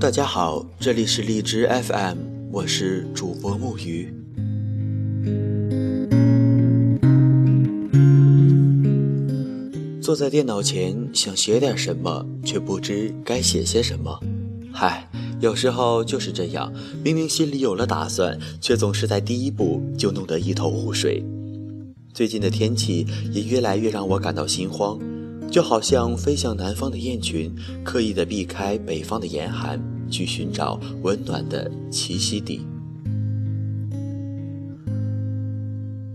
大家好，这里是荔枝 FM，我是主播木鱼。坐在电脑前想写点什么，却不知该写些什么。嗨，有时候就是这样，明明心里有了打算，却总是在第一步就弄得一头雾水。最近的天气也越来越让我感到心慌。就好像飞向南方的雁群，刻意的避开北方的严寒，去寻找温暖的栖息地。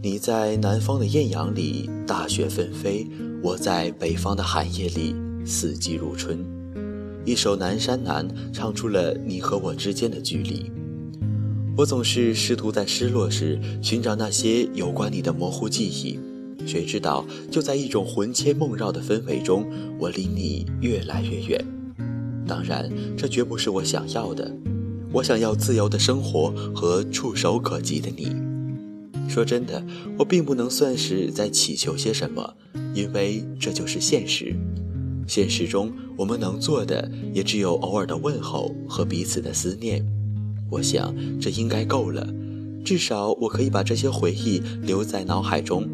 你在南方的艳阳里，大雪纷飞；我在北方的寒夜里，四季如春。一首《南山南》唱出了你和我之间的距离。我总是试图在失落时寻找那些有关你的模糊记忆。谁知道，就在一种魂牵梦绕的氛围中，我离你越来越远。当然，这绝不是我想要的。我想要自由的生活和触手可及的你。说真的，我并不能算是在祈求些什么，因为这就是现实。现实中，我们能做的也只有偶尔的问候和彼此的思念。我想，这应该够了。至少，我可以把这些回忆留在脑海中。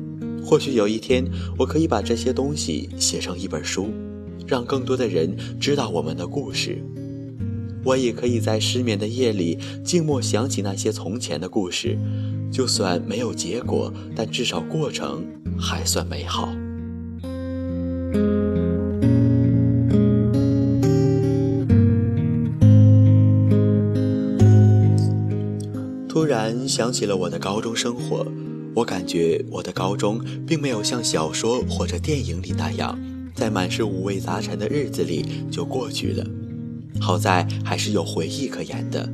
或许有一天，我可以把这些东西写成一本书，让更多的人知道我们的故事。我也可以在失眠的夜里静默想起那些从前的故事，就算没有结果，但至少过程还算美好。突然想起了我的高中生活。我感觉我的高中并没有像小说或者电影里那样，在满是五味杂陈的日子里就过去了。好在还是有回忆可言的，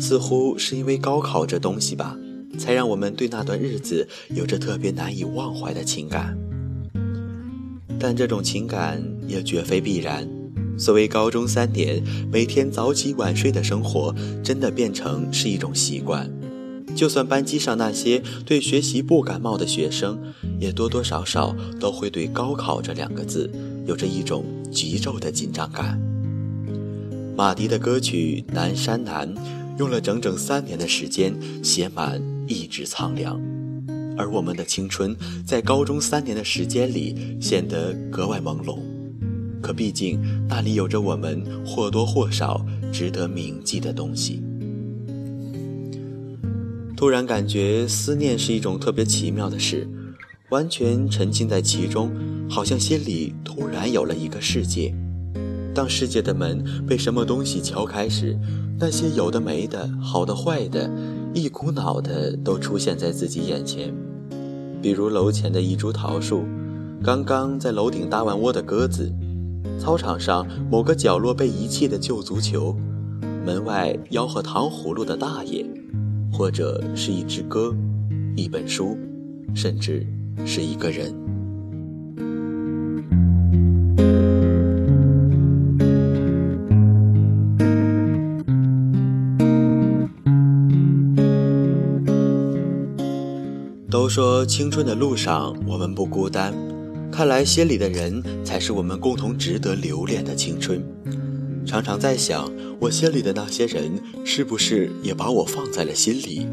似乎是因为高考这东西吧，才让我们对那段日子有着特别难以忘怀的情感。但这种情感也绝非必然。所谓高中三年每天早起晚睡的生活，真的变成是一种习惯。就算班级上那些对学习不感冒的学生，也多多少少都会对高考这两个字有着一种急骤的紧张感。马迪的歌曲《南山南》用了整整三年的时间写满一纸苍凉，而我们的青春在高中三年的时间里显得格外朦胧。可毕竟那里有着我们或多或少值得铭记的东西。突然感觉思念是一种特别奇妙的事，完全沉浸在其中，好像心里突然有了一个世界。当世界的门被什么东西敲开时，那些有的没的、好的坏的，一股脑的都出现在自己眼前。比如楼前的一株桃树，刚刚在楼顶搭完窝的鸽子，操场上某个角落被遗弃的旧足球，门外吆喝糖葫芦的大爷。或者是一支歌，一本书，甚至是一个人。都说青春的路上我们不孤单，看来心里的人才是我们共同值得留恋的青春。常常在想，我心里的那些人，是不是也把我放在了心里？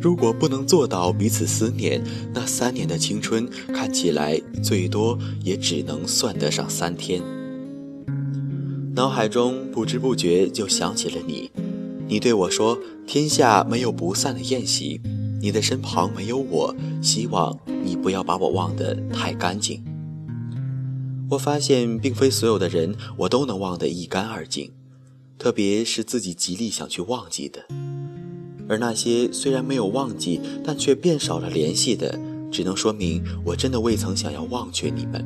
如果不能做到彼此思念，那三年的青春看起来最多也只能算得上三天。脑海中不知不觉就想起了你，你对我说：“天下没有不散的宴席，你的身旁没有我，希望你不要把我忘得太干净。”我发现，并非所有的人我都能忘得一干二净，特别是自己极力想去忘记的。而那些虽然没有忘记，但却变少了联系的，只能说明我真的未曾想要忘却你们。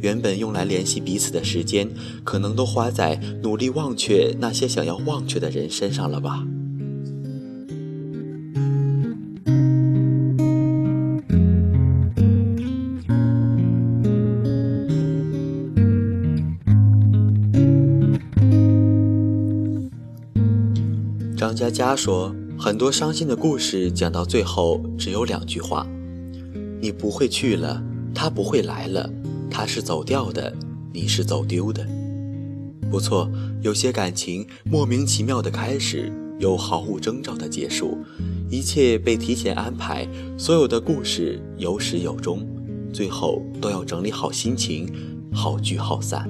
原本用来联系彼此的时间，可能都花在努力忘却那些想要忘却的人身上了吧。佳佳说：“很多伤心的故事讲到最后只有两句话：你不会去了，他不会来了，他是走掉的，你是走丢的。不错，有些感情莫名其妙的开始，又毫无征兆的结束，一切被提前安排，所有的故事有始有终，最后都要整理好心情，好聚好散。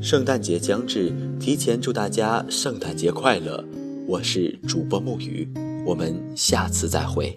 圣诞节将至，提前祝大家圣诞节快乐！我是主播木鱼，我们下次再会。